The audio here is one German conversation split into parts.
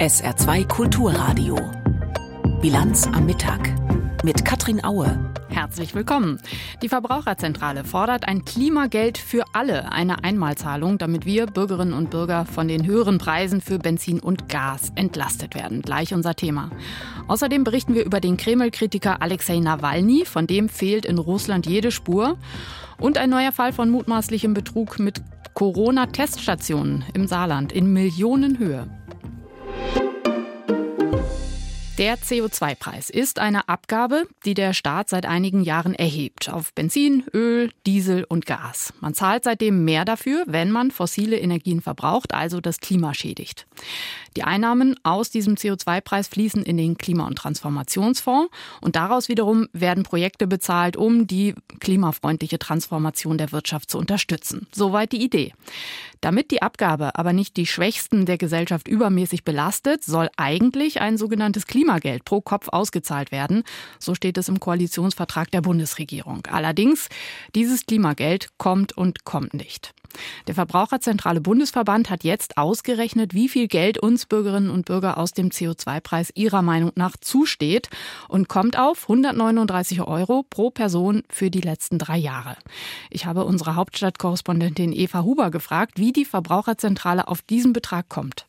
SR2 Kulturradio. Bilanz am Mittag mit Katrin Aue. Herzlich willkommen. Die Verbraucherzentrale fordert ein Klimageld für alle, eine Einmalzahlung, damit wir Bürgerinnen und Bürger von den höheren Preisen für Benzin und Gas entlastet werden. Gleich unser Thema. Außerdem berichten wir über den Kreml-Kritiker Alexei Nawalny, von dem fehlt in Russland jede Spur. Und ein neuer Fall von mutmaßlichem Betrug mit Corona-Teststationen im Saarland in Millionenhöhe. Der CO2-Preis ist eine Abgabe, die der Staat seit einigen Jahren erhebt auf Benzin, Öl, Diesel und Gas. Man zahlt seitdem mehr dafür, wenn man fossile Energien verbraucht, also das Klima schädigt. Die Einnahmen aus diesem CO2-Preis fließen in den Klima- und Transformationsfonds und daraus wiederum werden Projekte bezahlt, um die klimafreundliche Transformation der Wirtschaft zu unterstützen. Soweit die Idee. Damit die Abgabe aber nicht die Schwächsten der Gesellschaft übermäßig belastet, soll eigentlich ein sogenanntes Klimageld pro Kopf ausgezahlt werden. So steht es im Koalitionsvertrag der Bundesregierung. Allerdings, dieses Klimageld kommt und kommt nicht. Der Verbraucherzentrale Bundesverband hat jetzt ausgerechnet, wie viel Geld uns Bürgerinnen und Bürger aus dem CO2-Preis ihrer Meinung nach zusteht und kommt auf 139 Euro pro Person für die letzten drei Jahre. Ich habe unsere Hauptstadtkorrespondentin Eva Huber gefragt, wie die Verbraucherzentrale auf diesen Betrag kommt.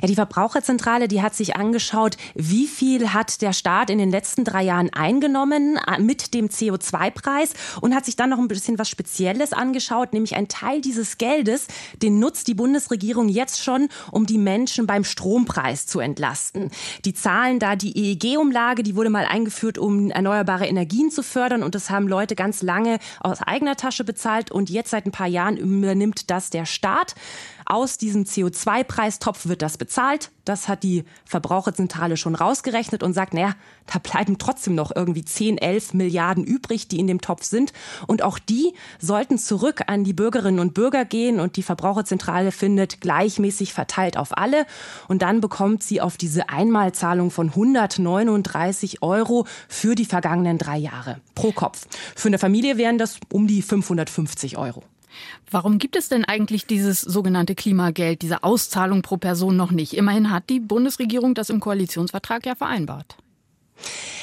Ja, die Verbraucherzentrale, die hat sich angeschaut, wie viel hat der Staat in den letzten drei Jahren eingenommen äh, mit dem CO2-Preis und hat sich dann noch ein bisschen was Spezielles angeschaut, nämlich ein Teil dieses Geldes, den nutzt die Bundesregierung jetzt schon, um die Menschen beim Strompreis zu entlasten. Die zahlen da die EEG-Umlage, die wurde mal eingeführt, um erneuerbare Energien zu fördern und das haben Leute ganz lange aus eigener Tasche bezahlt und jetzt seit ein paar Jahren übernimmt das der Staat. Aus diesem CO2-Preistopf wird das bezahlt. Das hat die Verbraucherzentrale schon rausgerechnet und sagt, naja, da bleiben trotzdem noch irgendwie 10, 11 Milliarden übrig, die in dem Topf sind. Und auch die sollten zurück an die Bürgerinnen und Bürger gehen. Und die Verbraucherzentrale findet gleichmäßig verteilt auf alle. Und dann bekommt sie auf diese Einmalzahlung von 139 Euro für die vergangenen drei Jahre pro Kopf. Für eine Familie wären das um die 550 Euro. Warum gibt es denn eigentlich dieses sogenannte Klimageld, diese Auszahlung pro Person noch nicht? Immerhin hat die Bundesregierung das im Koalitionsvertrag ja vereinbart.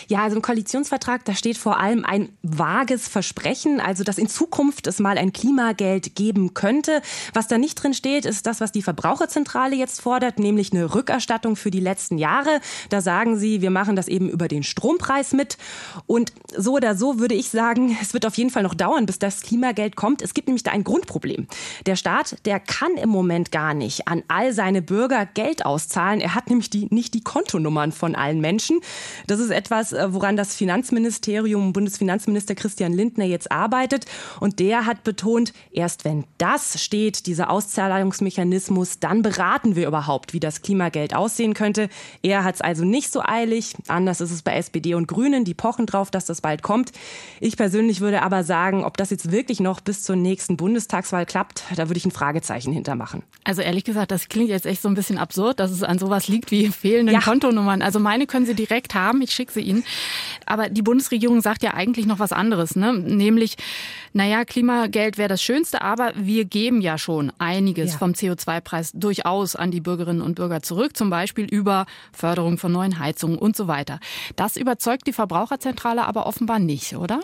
Ja, also im Koalitionsvertrag, da steht vor allem ein vages Versprechen, also dass in Zukunft es mal ein Klimageld geben könnte. Was da nicht drin steht, ist das, was die Verbraucherzentrale jetzt fordert, nämlich eine Rückerstattung für die letzten Jahre. Da sagen sie, wir machen das eben über den Strompreis mit. Und so oder so würde ich sagen, es wird auf jeden Fall noch dauern, bis das Klimageld kommt. Es gibt nämlich da ein Grundproblem. Der Staat, der kann im Moment gar nicht an all seine Bürger Geld auszahlen. Er hat nämlich die, nicht die Kontonummern von allen Menschen. Das ist etwas, woran das Finanzministerium, Bundesfinanzminister Christian Lindner jetzt arbeitet. Und der hat betont, erst wenn das steht, dieser Auszahlungsmechanismus, dann beraten wir überhaupt, wie das Klimageld aussehen könnte. Er hat es also nicht so eilig. Anders ist es bei SPD und Grünen, die pochen drauf, dass das bald kommt. Ich persönlich würde aber sagen, ob das jetzt wirklich noch bis zur nächsten Bundestagswahl klappt, da würde ich ein Fragezeichen hintermachen. Also ehrlich gesagt, das klingt jetzt echt so ein bisschen absurd, dass es an sowas liegt wie fehlenden ja. Kontonummern. Also meine können Sie direkt haben. Ich schicke sie Ihnen. Aber die Bundesregierung sagt ja eigentlich noch was anderes, ne? nämlich, naja, Klimageld wäre das Schönste, aber wir geben ja schon einiges ja. vom CO2-Preis durchaus an die Bürgerinnen und Bürger zurück, zum Beispiel über Förderung von neuen Heizungen und so weiter. Das überzeugt die Verbraucherzentrale aber offenbar nicht, oder?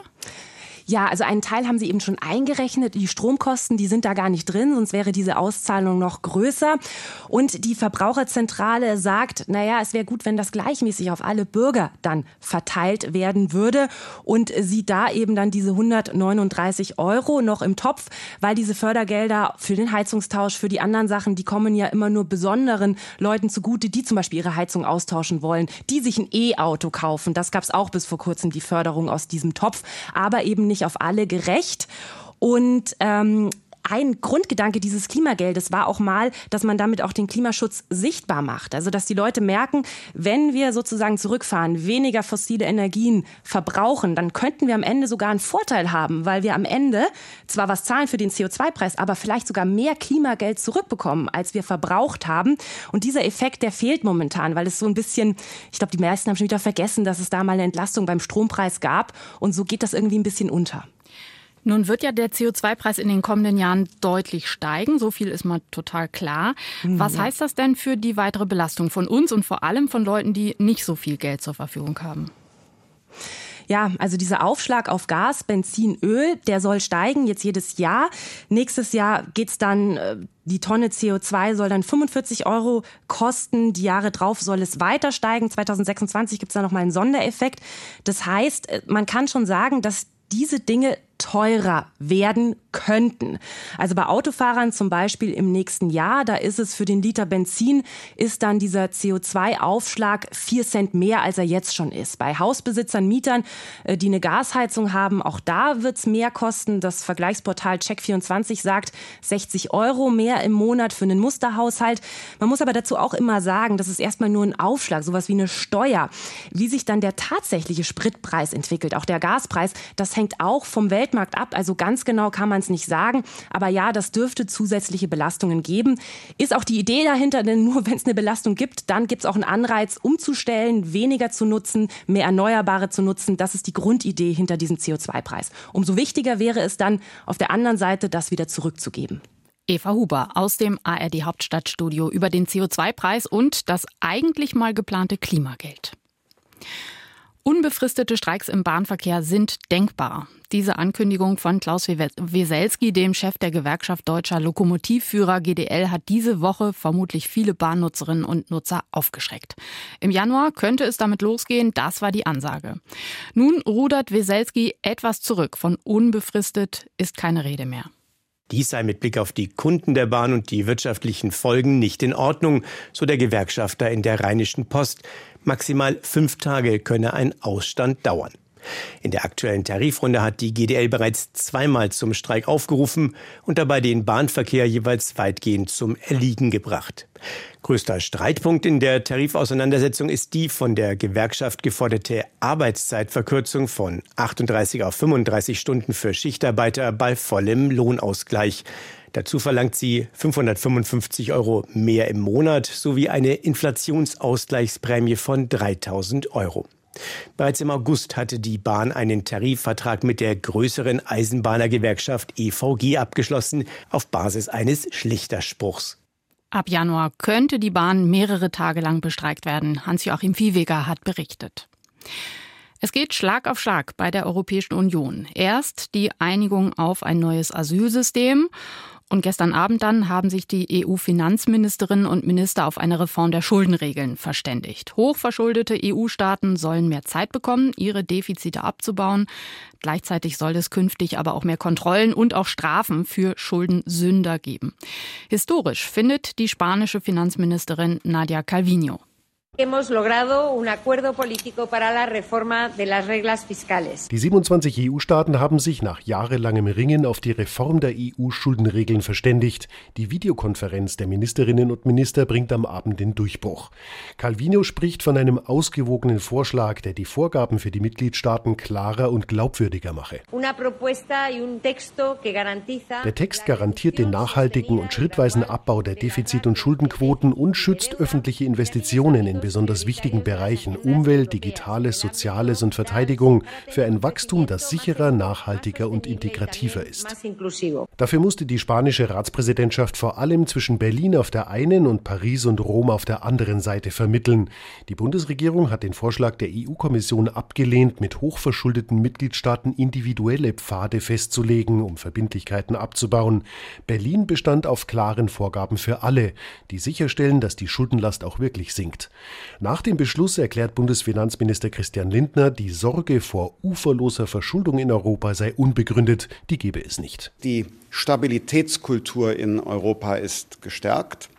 Ja, also einen Teil haben Sie eben schon eingerechnet. Die Stromkosten, die sind da gar nicht drin, sonst wäre diese Auszahlung noch größer. Und die Verbraucherzentrale sagt, naja, es wäre gut, wenn das gleichmäßig auf alle Bürger dann verteilt werden würde. Und sie da eben dann diese 139 Euro noch im Topf, weil diese Fördergelder für den Heizungstausch, für die anderen Sachen, die kommen ja immer nur besonderen Leuten zugute, die zum Beispiel ihre Heizung austauschen wollen, die sich ein E-Auto kaufen. Das gab es auch bis vor kurzem, die Förderung aus diesem Topf. Aber eben nicht nicht auf alle gerecht. Und ähm, ein Grundgedanke dieses Klimageldes war auch mal, dass man damit auch den Klimaschutz sichtbar macht. Also, dass die Leute merken, wenn wir sozusagen zurückfahren, weniger fossile Energien verbrauchen, dann könnten wir am Ende sogar einen Vorteil haben, weil wir am Ende zwar was zahlen für den CO2-Preis, aber vielleicht sogar mehr Klimageld zurückbekommen, als wir verbraucht haben. Und dieser Effekt, der fehlt momentan, weil es so ein bisschen, ich glaube, die meisten haben schon wieder vergessen, dass es da mal eine Entlastung beim Strompreis gab. Und so geht das irgendwie ein bisschen unter. Nun wird ja der CO2-Preis in den kommenden Jahren deutlich steigen. So viel ist mal total klar. Mhm. Was heißt das denn für die weitere Belastung von uns und vor allem von Leuten, die nicht so viel Geld zur Verfügung haben? Ja, also dieser Aufschlag auf Gas, Benzin, Öl, der soll steigen jetzt jedes Jahr. Nächstes Jahr geht's dann, äh, die Tonne CO2 soll dann 45 Euro kosten. Die Jahre drauf soll es weiter steigen. 2026 gibt's da nochmal einen Sondereffekt. Das heißt, äh, man kann schon sagen, dass diese Dinge teurer werden könnten. Also bei Autofahrern zum Beispiel im nächsten Jahr, da ist es für den Liter Benzin, ist dann dieser CO2-Aufschlag vier Cent mehr, als er jetzt schon ist. Bei Hausbesitzern, Mietern, äh, die eine Gasheizung haben, auch da wird es mehr kosten. Das Vergleichsportal Check24 sagt 60 Euro mehr im Monat für einen Musterhaushalt. Man muss aber dazu auch immer sagen, das ist erstmal nur ein Aufschlag, sowas wie eine Steuer. Wie sich dann der tatsächliche Spritpreis entwickelt, auch der Gaspreis, das hängt auch vom Welt Weltmarkt ab. Also ganz genau kann man es nicht sagen. Aber ja, das dürfte zusätzliche Belastungen geben. Ist auch die Idee dahinter, denn nur wenn es eine Belastung gibt, dann gibt es auch einen Anreiz, umzustellen, weniger zu nutzen, mehr Erneuerbare zu nutzen. Das ist die Grundidee hinter diesem CO2-Preis. Umso wichtiger wäre es dann, auf der anderen Seite das wieder zurückzugeben. Eva Huber aus dem ARD Hauptstadtstudio über den CO2-Preis und das eigentlich mal geplante Klimageld. Unbefristete Streiks im Bahnverkehr sind denkbar. Diese Ankündigung von Klaus Weselski, dem Chef der Gewerkschaft Deutscher Lokomotivführer GDL, hat diese Woche vermutlich viele Bahnnutzerinnen und Nutzer aufgeschreckt. Im Januar könnte es damit losgehen, das war die Ansage. Nun rudert Weselski etwas zurück. Von unbefristet ist keine Rede mehr. Dies sei mit Blick auf die Kunden der Bahn und die wirtschaftlichen Folgen nicht in Ordnung, so der Gewerkschafter in der Rheinischen Post. Maximal fünf Tage könne ein Ausstand dauern. In der aktuellen Tarifrunde hat die GDL bereits zweimal zum Streik aufgerufen und dabei den Bahnverkehr jeweils weitgehend zum Erliegen gebracht. Größter Streitpunkt in der Tarifauseinandersetzung ist die von der Gewerkschaft geforderte Arbeitszeitverkürzung von 38 auf 35 Stunden für Schichtarbeiter bei vollem Lohnausgleich. Dazu verlangt sie 555 Euro mehr im Monat sowie eine Inflationsausgleichsprämie von 3000 Euro. Bereits im August hatte die Bahn einen Tarifvertrag mit der größeren Eisenbahnergewerkschaft EVG abgeschlossen, auf Basis eines Schlichterspruchs. Ab Januar könnte die Bahn mehrere Tage lang bestreikt werden. Hans-Joachim Viehweger hat berichtet. Es geht Schlag auf Schlag bei der Europäischen Union. Erst die Einigung auf ein neues Asylsystem und gestern Abend dann haben sich die EU-Finanzministerinnen und Minister auf eine Reform der Schuldenregeln verständigt. Hochverschuldete EU-Staaten sollen mehr Zeit bekommen, ihre Defizite abzubauen. Gleichzeitig soll es künftig aber auch mehr Kontrollen und auch Strafen für Schuldensünder geben. Historisch findet die spanische Finanzministerin Nadia Calvino. Hemos logrado un acuerdo político para la reforma de las reglas fiscales. Die 27 EU-Staaten haben sich nach jahrelangem Ringen auf die Reform der EU-Schuldenregeln verständigt. Die Videokonferenz der Ministerinnen und Minister bringt am Abend den Durchbruch. Calvino spricht von einem ausgewogenen Vorschlag, der die Vorgaben für die Mitgliedstaaten klarer und glaubwürdiger mache. Der Text garantiert den nachhaltigen und schrittweisen Abbau der Defizit- und Schuldenquoten und schützt öffentliche Investitionen in besonders wichtigen Bereichen Umwelt, Digitales, Soziales und Verteidigung für ein Wachstum, das sicherer, nachhaltiger und integrativer ist. Dafür musste die spanische Ratspräsidentschaft vor allem zwischen Berlin auf der einen und Paris und Rom auf der anderen Seite vermitteln. Die Bundesregierung hat den Vorschlag der EU-Kommission abgelehnt, mit hochverschuldeten Mitgliedstaaten individuelle Pfade festzulegen, um Verbindlichkeiten abzubauen. Berlin bestand auf klaren Vorgaben für alle, die sicherstellen, dass die Schuldenlast auch wirklich sinkt. Nach dem Beschluss erklärt Bundesfinanzminister Christian Lindner, die Sorge vor uferloser Verschuldung in Europa sei unbegründet, die gebe es nicht. Die Stabilitätskultur in Europa ist gestärkt.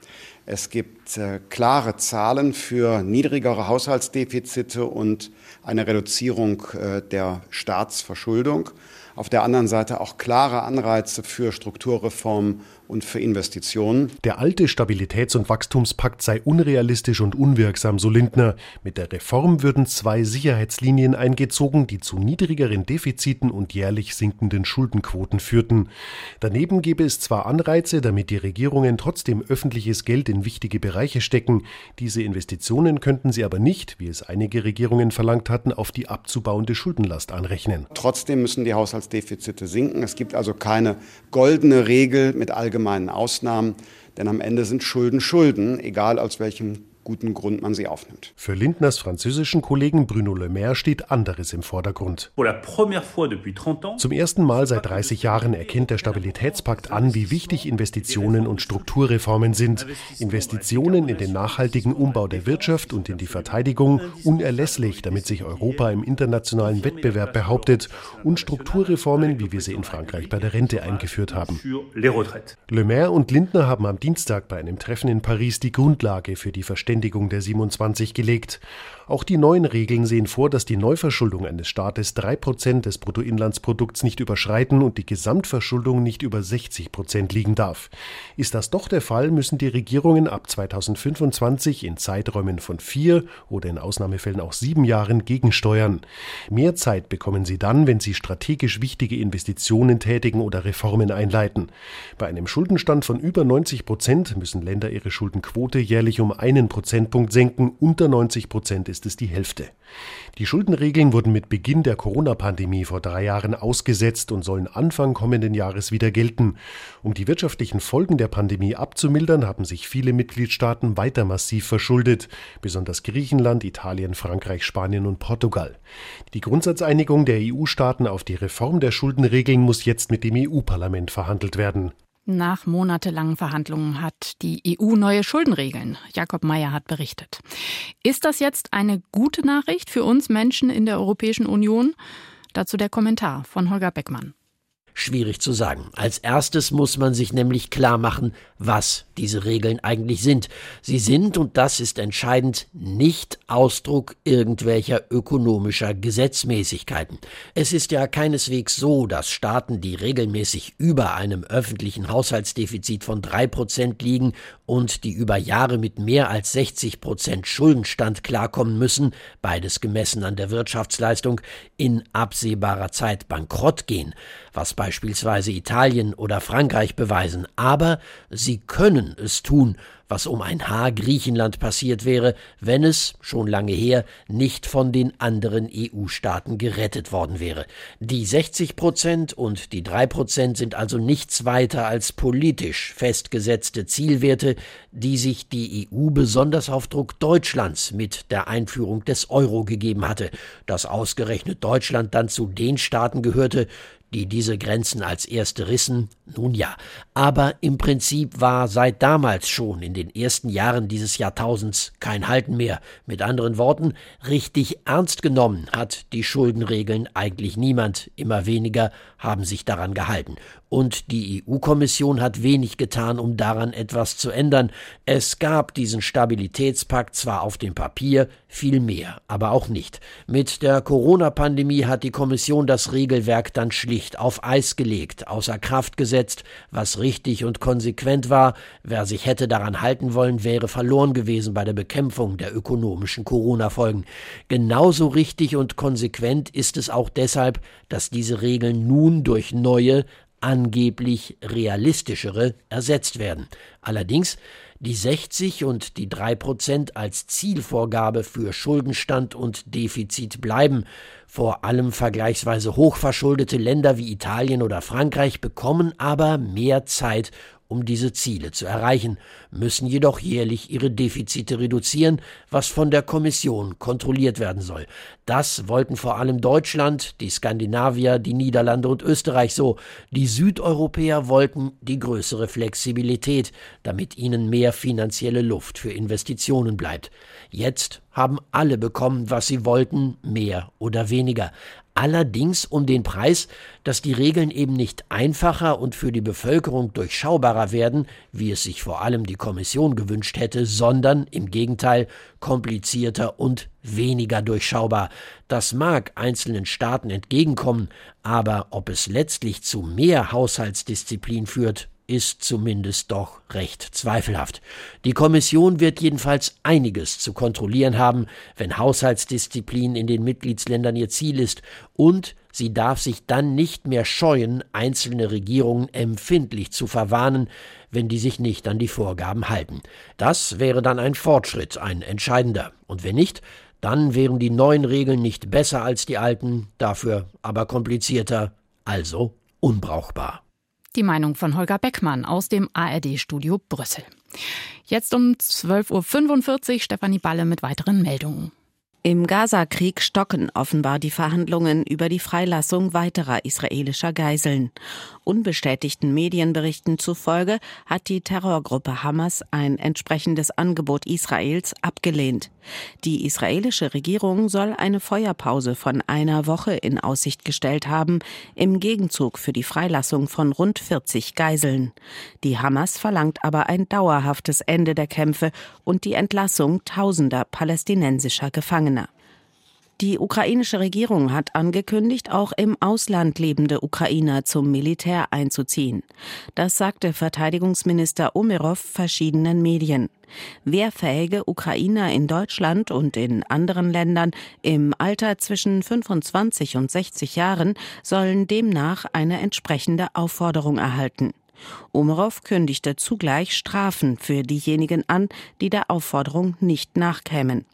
Es gibt äh, klare Zahlen für niedrigere Haushaltsdefizite und eine Reduzierung äh, der Staatsverschuldung. Auf der anderen Seite auch klare Anreize für Strukturreformen und für Investitionen. Der alte Stabilitäts- und Wachstumspakt sei unrealistisch und unwirksam, so Lindner. Mit der Reform würden zwei Sicherheitslinien eingezogen, die zu niedrigeren Defiziten und jährlich sinkenden Schuldenquoten führten. Daneben gäbe es zwar Anreize, damit die Regierungen trotzdem öffentliches Geld in wichtige Bereiche stecken. Diese Investitionen könnten sie aber nicht, wie es einige Regierungen verlangt hatten, auf die abzubauende Schuldenlast anrechnen. Trotzdem müssen die Haushaltsdefizite sinken. Es gibt also keine goldene Regel mit allgemeinen Ausnahmen, denn am Ende sind Schulden Schulden, egal aus welchem guten Grund man sie aufnimmt. Für Lindners französischen Kollegen Bruno Le Maire steht anderes im Vordergrund. Zum ersten Mal seit 30 Jahren erkennt der Stabilitätspakt an, wie wichtig Investitionen und Strukturreformen sind. Investitionen in den nachhaltigen Umbau der Wirtschaft und in die Verteidigung unerlässlich, damit sich Europa im internationalen Wettbewerb behauptet und Strukturreformen, wie wir sie in Frankreich bei der Rente eingeführt haben. Le Maire und Lindner haben am Dienstag bei einem Treffen in Paris die Grundlage für die Verständigung Verständigung der 27 gelegt. Auch die neuen Regeln sehen vor, dass die Neuverschuldung eines Staates 3% des Bruttoinlandsprodukts nicht überschreiten und die Gesamtverschuldung nicht über 60% liegen darf. Ist das doch der Fall, müssen die Regierungen ab 2025 in Zeiträumen von vier oder in Ausnahmefällen auch sieben Jahren gegensteuern. Mehr Zeit bekommen sie dann, wenn sie strategisch wichtige Investitionen tätigen oder Reformen einleiten. Bei einem Schuldenstand von über 90 Prozent müssen Länder ihre Schuldenquote jährlich um einen Prozent Prozentpunkt senken. Unter 90 Prozent ist es die Hälfte. Die Schuldenregeln wurden mit Beginn der Corona-Pandemie vor drei Jahren ausgesetzt und sollen Anfang kommenden Jahres wieder gelten. Um die wirtschaftlichen Folgen der Pandemie abzumildern, haben sich viele Mitgliedstaaten weiter massiv verschuldet, besonders Griechenland, Italien, Frankreich, Spanien und Portugal. Die Grundsatzeinigung der EU-Staaten auf die Reform der Schuldenregeln muss jetzt mit dem EU-Parlament verhandelt werden. Nach monatelangen Verhandlungen hat die EU neue Schuldenregeln. Jakob Mayer hat berichtet. Ist das jetzt eine gute Nachricht für uns Menschen in der Europäischen Union? Dazu der Kommentar von Holger Beckmann. Schwierig zu sagen. Als erstes muss man sich nämlich klar machen, was diese Regeln eigentlich sind. Sie sind, und das ist entscheidend, nicht Ausdruck irgendwelcher ökonomischer Gesetzmäßigkeiten. Es ist ja keineswegs so, dass Staaten, die regelmäßig über einem öffentlichen Haushaltsdefizit von drei Prozent liegen und die über Jahre mit mehr als 60 Prozent Schuldenstand klarkommen müssen, beides gemessen an der Wirtschaftsleistung, in absehbarer Zeit bankrott gehen, was beispielsweise Italien oder Frankreich beweisen. Aber sie können es tun, was um ein Haar Griechenland passiert wäre, wenn es, schon lange her, nicht von den anderen EU-Staaten gerettet worden wäre. Die 60 Prozent und die drei Prozent sind also nichts weiter als politisch festgesetzte Zielwerte, die sich die EU besonders auf Druck Deutschlands mit der Einführung des Euro gegeben hatte, dass ausgerechnet Deutschland dann zu den Staaten gehörte, die diese Grenzen als erste rissen, nun ja, aber im Prinzip war seit damals schon in den ersten Jahren dieses Jahrtausends kein Halten mehr. Mit anderen Worten, richtig ernst genommen hat die Schuldenregeln eigentlich niemand, immer weniger haben sich daran gehalten. Und die EU-Kommission hat wenig getan, um daran etwas zu ändern. Es gab diesen Stabilitätspakt zwar auf dem Papier, viel mehr, aber auch nicht. Mit der Corona-Pandemie hat die Kommission das Regelwerk dann schlicht auf Eis gelegt, außer Kraft gesetzt, was richtig und konsequent war. Wer sich hätte daran halten wollen, wäre verloren gewesen bei der Bekämpfung der ökonomischen Corona-Folgen. Genauso richtig und konsequent ist es auch deshalb, dass diese Regeln nun durch neue, angeblich realistischere ersetzt werden. Allerdings die 60 und die 3 Prozent als Zielvorgabe für Schuldenstand und Defizit bleiben. Vor allem vergleichsweise hochverschuldete Länder wie Italien oder Frankreich bekommen aber mehr Zeit, um diese Ziele zu erreichen, müssen jedoch jährlich ihre Defizite reduzieren, was von der Kommission kontrolliert werden soll. Das wollten vor allem Deutschland, die Skandinavier, die Niederlande und Österreich so. Die Südeuropäer wollten die größere Flexibilität, damit ihnen mehr finanzielle Luft für Investitionen bleibt. Jetzt haben alle bekommen, was sie wollten, mehr oder weniger allerdings um den Preis, dass die Regeln eben nicht einfacher und für die Bevölkerung durchschaubarer werden, wie es sich vor allem die Kommission gewünscht hätte, sondern im Gegenteil komplizierter und weniger durchschaubar. Das mag einzelnen Staaten entgegenkommen, aber ob es letztlich zu mehr Haushaltsdisziplin führt, ist zumindest doch recht zweifelhaft. Die Kommission wird jedenfalls einiges zu kontrollieren haben, wenn Haushaltsdisziplin in den Mitgliedsländern ihr Ziel ist, und sie darf sich dann nicht mehr scheuen, einzelne Regierungen empfindlich zu verwarnen, wenn die sich nicht an die Vorgaben halten. Das wäre dann ein Fortschritt, ein entscheidender. Und wenn nicht, dann wären die neuen Regeln nicht besser als die alten, dafür aber komplizierter, also unbrauchbar. Die Meinung von Holger Beckmann aus dem ARD-Studio Brüssel. Jetzt um 12.45 Uhr Stefanie Balle mit weiteren Meldungen. Im Gaza-Krieg stocken offenbar die Verhandlungen über die Freilassung weiterer israelischer Geiseln. Unbestätigten Medienberichten zufolge hat die Terrorgruppe Hamas ein entsprechendes Angebot Israels abgelehnt. Die israelische Regierung soll eine Feuerpause von einer Woche in Aussicht gestellt haben, im Gegenzug für die Freilassung von rund 40 Geiseln. Die Hamas verlangt aber ein dauerhaftes Ende der Kämpfe und die Entlassung tausender palästinensischer Gefangener. Die ukrainische Regierung hat angekündigt, auch im Ausland lebende Ukrainer zum Militär einzuziehen. Das sagte Verteidigungsminister Umerov verschiedenen Medien. Wehrfähige Ukrainer in Deutschland und in anderen Ländern im Alter zwischen 25 und 60 Jahren sollen demnach eine entsprechende Aufforderung erhalten. Umerov kündigte zugleich Strafen für diejenigen an, die der Aufforderung nicht nachkämen.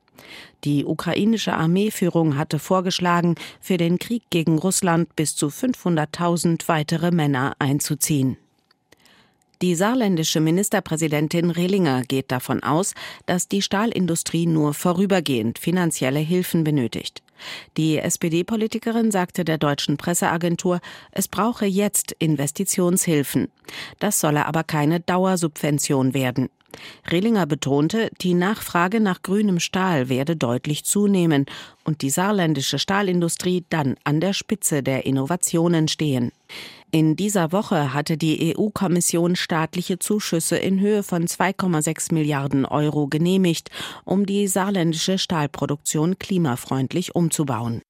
Die ukrainische Armeeführung hatte vorgeschlagen, für den Krieg gegen Russland bis zu 500.000 weitere Männer einzuziehen. Die saarländische Ministerpräsidentin Rehlinger geht davon aus, dass die Stahlindustrie nur vorübergehend finanzielle Hilfen benötigt. Die SPD-Politikerin sagte der deutschen Presseagentur, es brauche jetzt Investitionshilfen. Das solle aber keine Dauersubvention werden. Rehlinger betonte, die Nachfrage nach grünem Stahl werde deutlich zunehmen und die saarländische Stahlindustrie dann an der Spitze der Innovationen stehen. In dieser Woche hatte die EU-Kommission staatliche Zuschüsse in Höhe von 2,6 Milliarden Euro genehmigt, um die saarländische Stahlproduktion klimafreundlich umzubauen.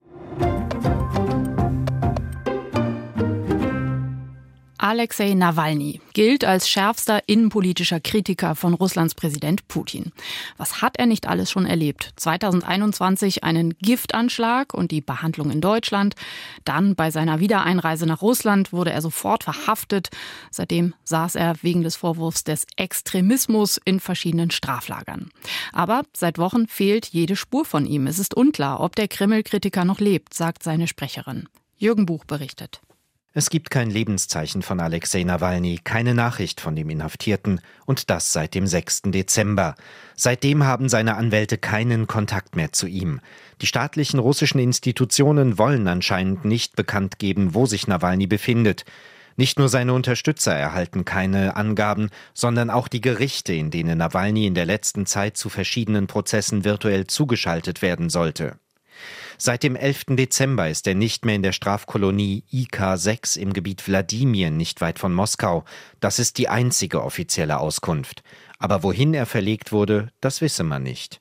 Alexei Nawalny gilt als schärfster innenpolitischer Kritiker von Russlands Präsident Putin. Was hat er nicht alles schon erlebt? 2021 einen Giftanschlag und die Behandlung in Deutschland. Dann bei seiner Wiedereinreise nach Russland wurde er sofort verhaftet. Seitdem saß er wegen des Vorwurfs des Extremismus in verschiedenen Straflagern. Aber seit Wochen fehlt jede Spur von ihm. Es ist unklar, ob der Kreml-Kritiker noch lebt, sagt seine Sprecherin. Jürgen Buch berichtet. Es gibt kein Lebenszeichen von Alexei Nawalny, keine Nachricht von dem Inhaftierten und das seit dem 6. Dezember. Seitdem haben seine Anwälte keinen Kontakt mehr zu ihm. Die staatlichen russischen Institutionen wollen anscheinend nicht bekannt geben, wo sich Nawalny befindet. Nicht nur seine Unterstützer erhalten keine Angaben, sondern auch die Gerichte, in denen Nawalny in der letzten Zeit zu verschiedenen Prozessen virtuell zugeschaltet werden sollte. Seit dem 11. Dezember ist er nicht mehr in der Strafkolonie IK-6 im Gebiet Wladimir, nicht weit von Moskau. Das ist die einzige offizielle Auskunft. Aber wohin er verlegt wurde, das wisse man nicht.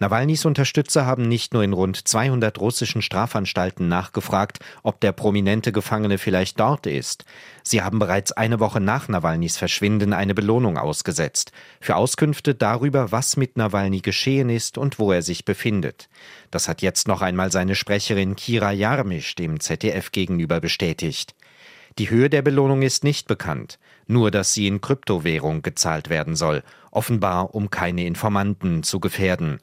Nawalnys Unterstützer haben nicht nur in rund 200 russischen Strafanstalten nachgefragt, ob der prominente Gefangene vielleicht dort ist. Sie haben bereits eine Woche nach Nawalnys Verschwinden eine Belohnung ausgesetzt für Auskünfte darüber, was mit Nawalny geschehen ist und wo er sich befindet. Das hat jetzt noch einmal seine Sprecherin Kira Jarmisch dem ZDF gegenüber bestätigt. Die Höhe der Belohnung ist nicht bekannt, nur dass sie in Kryptowährung gezahlt werden soll, offenbar um keine Informanten zu gefährden.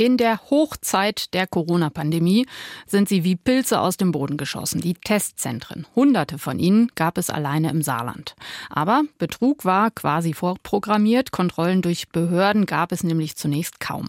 In der Hochzeit der Corona-Pandemie sind sie wie Pilze aus dem Boden geschossen, die Testzentren. Hunderte von ihnen gab es alleine im Saarland. Aber Betrug war quasi vorprogrammiert, Kontrollen durch Behörden gab es nämlich zunächst kaum.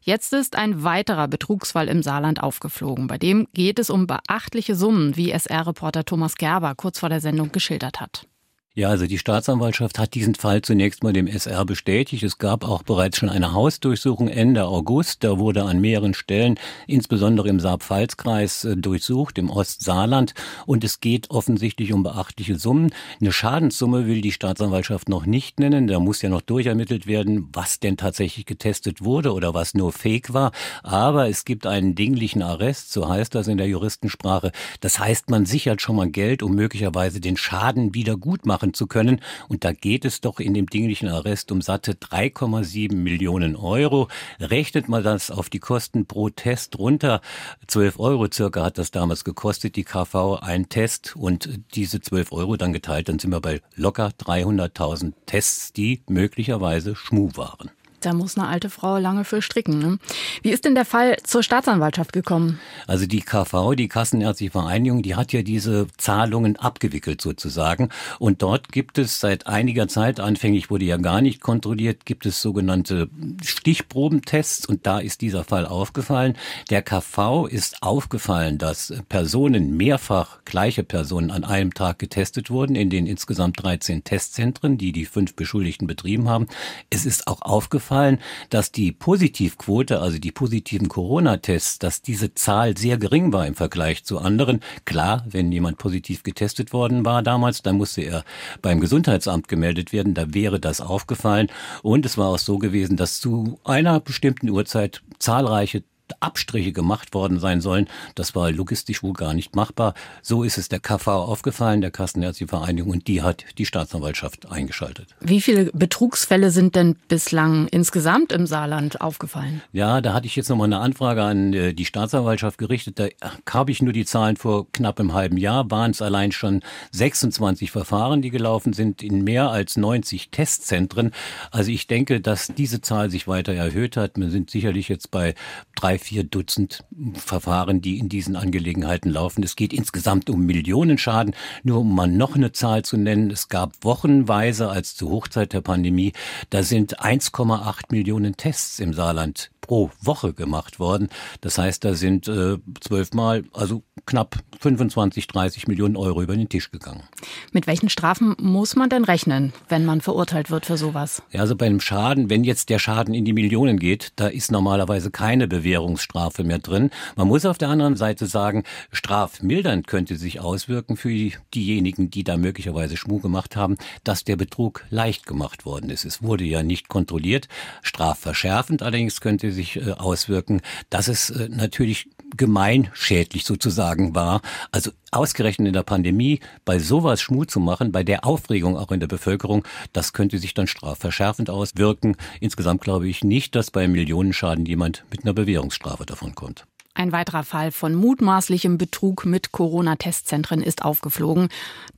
Jetzt ist ein weiterer Betrugsfall im Saarland aufgeflogen. Bei dem geht es um beachtliche Summen, wie SR-Reporter Thomas Gerber kurz vor der Sendung geschildert hat. Ja, also die Staatsanwaltschaft hat diesen Fall zunächst mal dem SR bestätigt. Es gab auch bereits schon eine Hausdurchsuchung Ende August. Da wurde an mehreren Stellen, insbesondere im Saar-Pfalz-Kreis, äh, durchsucht, im Ostsaarland. Und es geht offensichtlich um beachtliche Summen. Eine Schadenssumme will die Staatsanwaltschaft noch nicht nennen. Da muss ja noch durchermittelt werden, was denn tatsächlich getestet wurde oder was nur Fake war. Aber es gibt einen dinglichen Arrest, so heißt das in der Juristensprache. Das heißt, man sichert schon mal Geld, um möglicherweise den Schaden wieder gut machen machen zu können. Und da geht es doch in dem dinglichen Arrest um satte 3,7 Millionen Euro. Rechnet man das auf die Kosten pro Test runter, 12 Euro circa hat das damals gekostet, die KV, ein Test und diese 12 Euro dann geteilt, dann sind wir bei locker 300.000 Tests, die möglicherweise Schmu waren. Da muss eine alte Frau lange für stricken. Ne? Wie ist denn der Fall zur Staatsanwaltschaft gekommen? Also die KV, die Kassenärztliche Vereinigung, die hat ja diese Zahlungen abgewickelt sozusagen. Und dort gibt es seit einiger Zeit, anfänglich wurde ja gar nicht kontrolliert, gibt es sogenannte Stichprobentests. Und da ist dieser Fall aufgefallen. Der KV ist aufgefallen, dass Personen, mehrfach gleiche Personen an einem Tag getestet wurden in den insgesamt 13 Testzentren, die die fünf Beschuldigten betrieben haben. Es ist auch aufgefallen, dass die Positivquote, also die positiven Corona-Tests, dass diese Zahl sehr gering war im Vergleich zu anderen. Klar, wenn jemand positiv getestet worden war damals, dann musste er beim Gesundheitsamt gemeldet werden, da wäre das aufgefallen. Und es war auch so gewesen, dass zu einer bestimmten Uhrzeit zahlreiche Abstriche gemacht worden sein sollen. Das war logistisch wohl gar nicht machbar. So ist es der KV aufgefallen, der Kassenärztliche Vereinigung, und die hat die Staatsanwaltschaft eingeschaltet. Wie viele Betrugsfälle sind denn bislang insgesamt im Saarland aufgefallen? Ja, da hatte ich jetzt nochmal eine Anfrage an äh, die Staatsanwaltschaft gerichtet. Da habe ich nur die Zahlen vor knapp einem halben Jahr. Waren es allein schon 26 Verfahren, die gelaufen sind in mehr als 90 Testzentren. Also ich denke, dass diese Zahl sich weiter erhöht hat. Wir sind sicherlich jetzt bei drei, vier Dutzend Verfahren, die in diesen Angelegenheiten laufen. Es geht insgesamt um Millionenschaden. Nur um mal noch eine Zahl zu nennen, es gab wochenweise als zur Hochzeit der Pandemie, da sind 1,8 Millionen Tests im Saarland pro Woche gemacht worden. Das heißt, da sind äh, zwölfmal, also knapp 25, 30 Millionen Euro über den Tisch gegangen. Mit welchen Strafen muss man denn rechnen, wenn man verurteilt wird für sowas? Ja, also bei einem Schaden, wenn jetzt der Schaden in die Millionen geht, da ist normalerweise keine Bewährungsstrafe mehr drin. Man muss auf der anderen Seite sagen, strafmildernd könnte sich auswirken für diejenigen, die da möglicherweise Schmuh gemacht haben, dass der Betrug leicht gemacht worden ist. Es wurde ja nicht kontrolliert. Strafverschärfend allerdings könnte sich äh, auswirken, dass es äh, natürlich gemeinschädlich sozusagen war. Also ausgerechnet in der Pandemie bei sowas Schmut zu machen, bei der Aufregung auch in der Bevölkerung, das könnte sich dann strafverschärfend auswirken. Insgesamt glaube ich nicht, dass bei Millionenschaden jemand mit einer Bewährungsstrafe davon kommt. Ein weiterer Fall von mutmaßlichem Betrug mit Corona-Testzentren ist aufgeflogen.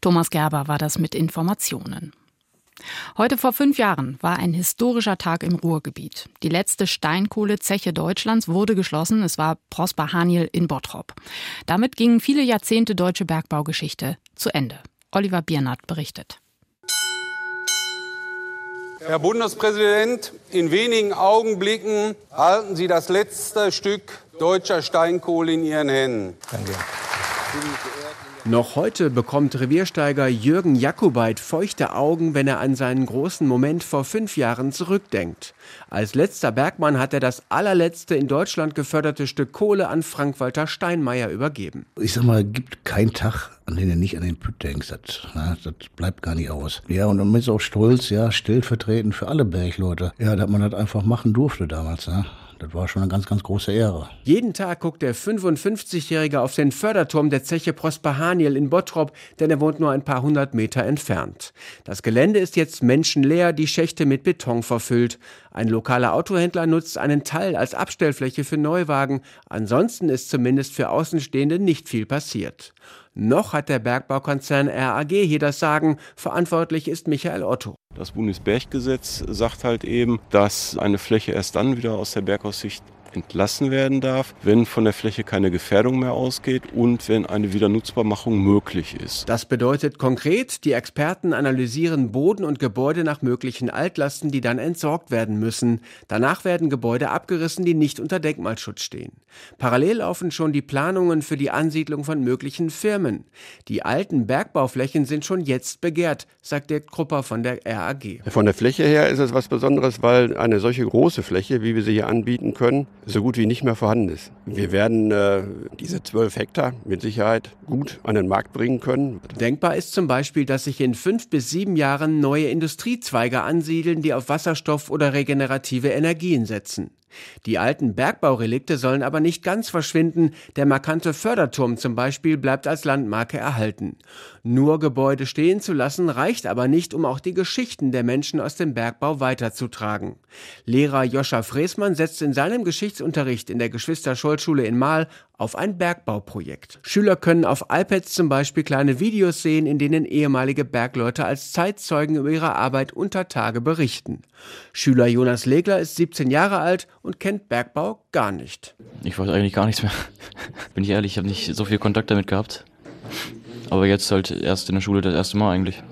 Thomas Gerber war das mit Informationen. Heute vor fünf Jahren war ein historischer Tag im Ruhrgebiet. Die letzte Steinkohlezeche Deutschlands wurde geschlossen. Es war Prosper Haniel in Bottrop. Damit gingen viele Jahrzehnte deutsche Bergbaugeschichte zu Ende. Oliver Biernat berichtet. Herr Bundespräsident, in wenigen Augenblicken halten Sie das letzte Stück deutscher Steinkohle in Ihren Händen. Danke. Noch heute bekommt Reviersteiger Jürgen Jakobait feuchte Augen, wenn er an seinen großen Moment vor fünf Jahren zurückdenkt. Als letzter Bergmann hat er das allerletzte in Deutschland geförderte Stück Kohle an Frank-Walter Steinmeier übergeben. Ich sag mal, gibt keinen Tag, an dem du nicht an den Püt denkst. Das, na, das bleibt gar nicht aus. Ja, und man ist auch stolz, ja, stellvertretend für alle Bergleute. Ja, dass man das einfach machen durfte damals. Ja. Das war schon eine ganz, ganz große Ehre. Jeden Tag guckt der 55-Jährige auf den Förderturm der Zeche Prosper Haniel in Bottrop, denn er wohnt nur ein paar hundert Meter entfernt. Das Gelände ist jetzt menschenleer, die Schächte mit Beton verfüllt. Ein lokaler Autohändler nutzt einen Teil als Abstellfläche für Neuwagen. Ansonsten ist zumindest für Außenstehende nicht viel passiert. Noch hat der Bergbaukonzern RAG hier das Sagen. Verantwortlich ist Michael Otto. Das Bundesberggesetz sagt halt eben, dass eine Fläche erst dann wieder aus der Bergaussicht entlassen werden darf, wenn von der Fläche keine Gefährdung mehr ausgeht und wenn eine Wiedernutzbarmachung möglich ist. Das bedeutet konkret, die Experten analysieren Boden und Gebäude nach möglichen Altlasten, die dann entsorgt werden müssen. Danach werden Gebäude abgerissen, die nicht unter Denkmalschutz stehen. Parallel laufen schon die Planungen für die Ansiedlung von möglichen Firmen. Die alten Bergbauflächen sind schon jetzt begehrt, sagt der Krupper von der RAG. Von der Fläche her ist es was Besonderes, weil eine solche große Fläche, wie wir sie hier anbieten können, so gut wie nicht mehr vorhanden ist. Wir werden äh, diese 12 Hektar mit Sicherheit gut an den Markt bringen können. Denkbar ist zum Beispiel, dass sich in fünf bis sieben Jahren neue Industriezweige ansiedeln, die auf Wasserstoff oder regenerative Energien setzen. Die alten Bergbaurelikte sollen aber nicht ganz verschwinden. Der markante Förderturm zum Beispiel bleibt als Landmarke erhalten. Nur Gebäude stehen zu lassen reicht aber nicht, um auch die Geschichten der Menschen aus dem Bergbau weiterzutragen. Lehrer Joscha Fresmann setzt in seinem Geschichtsunterricht in der Geschwister-Scholl-Schule in Mahl auf ein Bergbauprojekt. Schüler können auf iPads zum Beispiel kleine Videos sehen, in denen ehemalige Bergleute als Zeitzeugen über ihre Arbeit unter Tage berichten. Schüler Jonas Legler ist 17 Jahre alt und kennt Bergbau gar nicht. Ich weiß eigentlich gar nichts mehr. Bin ich ehrlich, ich habe nicht so viel Kontakt damit gehabt. Aber jetzt halt erst in der Schule das erste Mal eigentlich.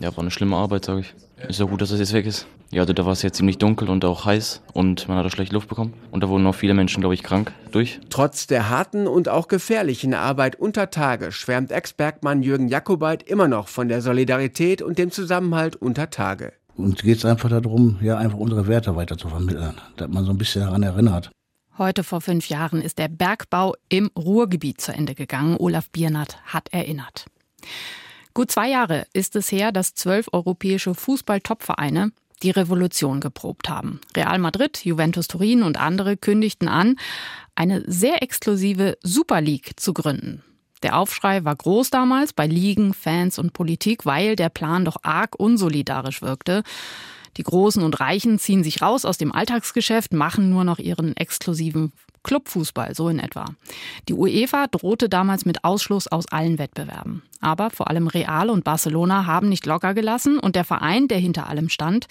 Ja, war eine schlimme Arbeit, sage ich. Ist ja gut, dass das jetzt weg ist. Ja, da war es jetzt ziemlich dunkel und auch heiß und man hat auch schlecht Luft bekommen. Und da wurden auch viele Menschen, glaube ich, krank durch. Trotz der harten und auch gefährlichen Arbeit unter Tage schwärmt Ex-Bergmann Jürgen Jakobait immer noch von der Solidarität und dem Zusammenhalt unter Tage. Uns geht es einfach darum, ja, einfach unsere Werte weiter zu vermitteln, dass man so ein bisschen daran erinnert. Heute vor fünf Jahren ist der Bergbau im Ruhrgebiet zu Ende gegangen. Olaf Biernat hat erinnert. Gut zwei Jahre ist es her, dass zwölf europäische Fußball-Topvereine die Revolution geprobt haben. Real Madrid, Juventus Turin und andere kündigten an, eine sehr exklusive Super League zu gründen. Der Aufschrei war groß damals bei Ligen, Fans und Politik, weil der Plan doch arg unsolidarisch wirkte. Die Großen und Reichen ziehen sich raus aus dem Alltagsgeschäft, machen nur noch ihren exklusiven Clubfußball, so in etwa. Die UEFA drohte damals mit Ausschluss aus allen Wettbewerben. Aber vor allem Real und Barcelona haben nicht locker gelassen und der Verein, der hinter allem stand,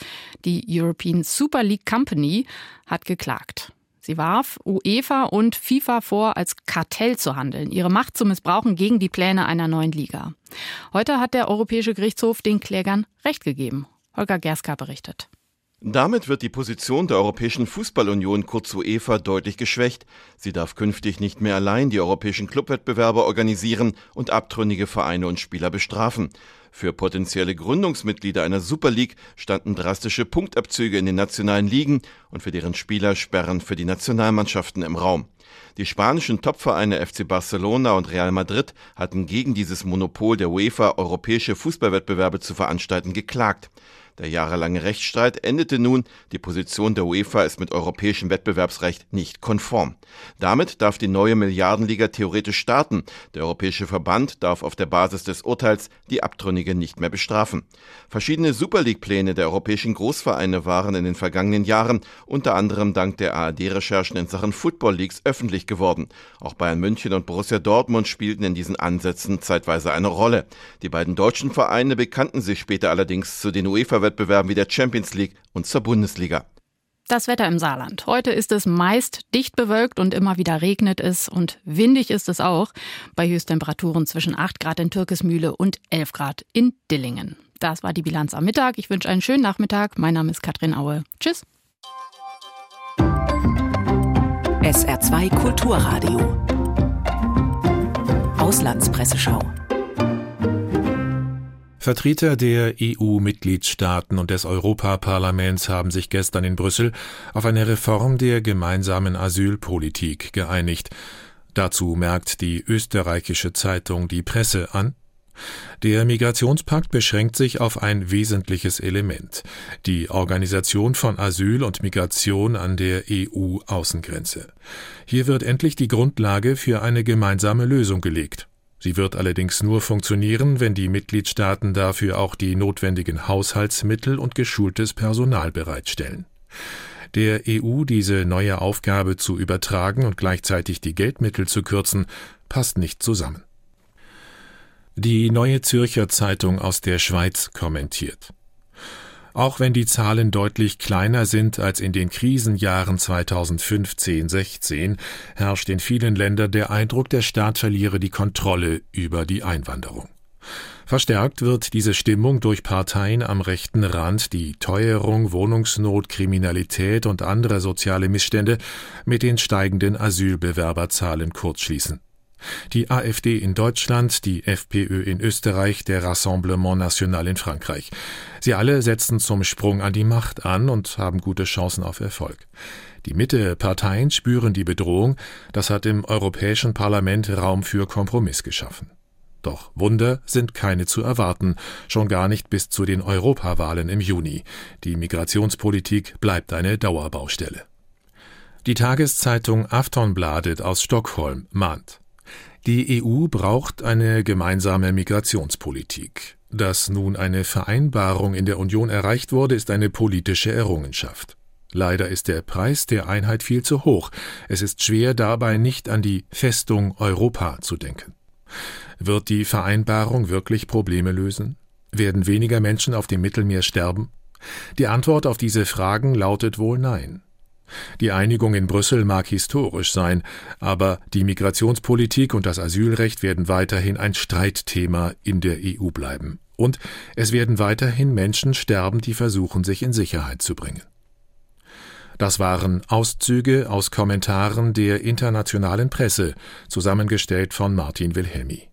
die European Super League Company, hat geklagt. Sie warf UEFA und FIFA vor, als Kartell zu handeln, ihre Macht zu missbrauchen gegen die Pläne einer neuen Liga. Heute hat der Europäische Gerichtshof den Klägern Recht gegeben. Holger Gerska berichtet. Damit wird die Position der Europäischen Fußballunion kurz UEFA deutlich geschwächt. Sie darf künftig nicht mehr allein die europäischen Clubwettbewerbe organisieren und abtrünnige Vereine und Spieler bestrafen. Für potenzielle Gründungsmitglieder einer Super League standen drastische Punktabzüge in den nationalen Ligen und für deren Spieler Sperren für die Nationalmannschaften im Raum. Die spanischen Topvereine FC Barcelona und Real Madrid hatten gegen dieses Monopol der UEFA europäische Fußballwettbewerbe zu veranstalten geklagt. Der jahrelange Rechtsstreit endete nun, die Position der UEFA ist mit europäischem Wettbewerbsrecht nicht konform. Damit darf die neue Milliardenliga theoretisch starten. Der Europäische Verband darf auf der Basis des Urteils die Abtrünnigen nicht mehr bestrafen. Verschiedene Super League-Pläne der europäischen Großvereine waren in den vergangenen Jahren unter anderem dank der ARD-Recherchen in Sachen Football Leagues öffentlich geworden. Auch Bayern München und Borussia Dortmund spielten in diesen Ansätzen zeitweise eine Rolle. Die beiden deutschen Vereine bekannten sich später allerdings zu den UEFA Wettbewerben wie der Champions League und zur Bundesliga. Das Wetter im Saarland. Heute ist es meist dicht bewölkt und immer wieder regnet es und windig ist es auch. Bei Höchsttemperaturen zwischen 8 Grad in Türkesmühle und 11 Grad in Dillingen. Das war die Bilanz am Mittag. Ich wünsche einen schönen Nachmittag. Mein Name ist Katrin Aue. Tschüss. SR2 Kulturradio. Auslandspresseschau. Vertreter der EU-Mitgliedstaaten und des Europaparlaments haben sich gestern in Brüssel auf eine Reform der gemeinsamen Asylpolitik geeinigt. Dazu merkt die österreichische Zeitung Die Presse an. Der Migrationspakt beschränkt sich auf ein wesentliches Element, die Organisation von Asyl und Migration an der EU-Außengrenze. Hier wird endlich die Grundlage für eine gemeinsame Lösung gelegt. Sie wird allerdings nur funktionieren, wenn die Mitgliedstaaten dafür auch die notwendigen Haushaltsmittel und geschultes Personal bereitstellen. Der EU diese neue Aufgabe zu übertragen und gleichzeitig die Geldmittel zu kürzen, passt nicht zusammen. Die Neue Zürcher Zeitung aus der Schweiz kommentiert. Auch wenn die Zahlen deutlich kleiner sind als in den Krisenjahren 2015-16, herrscht in vielen Ländern der Eindruck, der Staat verliere die Kontrolle über die Einwanderung. Verstärkt wird diese Stimmung durch Parteien am rechten Rand, die Teuerung, Wohnungsnot, Kriminalität und andere soziale Missstände mit den steigenden Asylbewerberzahlen kurzschließen. Die AfD in Deutschland, die FPÖ in Österreich, der Rassemblement National in Frankreich. Sie alle setzen zum Sprung an die Macht an und haben gute Chancen auf Erfolg. Die Mitte-Parteien spüren die Bedrohung, das hat im Europäischen Parlament Raum für Kompromiss geschaffen. Doch Wunder sind keine zu erwarten, schon gar nicht bis zu den Europawahlen im Juni. Die Migrationspolitik bleibt eine Dauerbaustelle. Die Tageszeitung Aftonbladet aus Stockholm mahnt. Die EU braucht eine gemeinsame Migrationspolitik. Dass nun eine Vereinbarung in der Union erreicht wurde, ist eine politische Errungenschaft. Leider ist der Preis der Einheit viel zu hoch. Es ist schwer dabei nicht an die Festung Europa zu denken. Wird die Vereinbarung wirklich Probleme lösen? Werden weniger Menschen auf dem Mittelmeer sterben? Die Antwort auf diese Fragen lautet wohl Nein. Die Einigung in Brüssel mag historisch sein, aber die Migrationspolitik und das Asylrecht werden weiterhin ein Streitthema in der EU bleiben. Und es werden weiterhin Menschen sterben, die versuchen, sich in Sicherheit zu bringen. Das waren Auszüge aus Kommentaren der internationalen Presse, zusammengestellt von Martin Wilhelmi.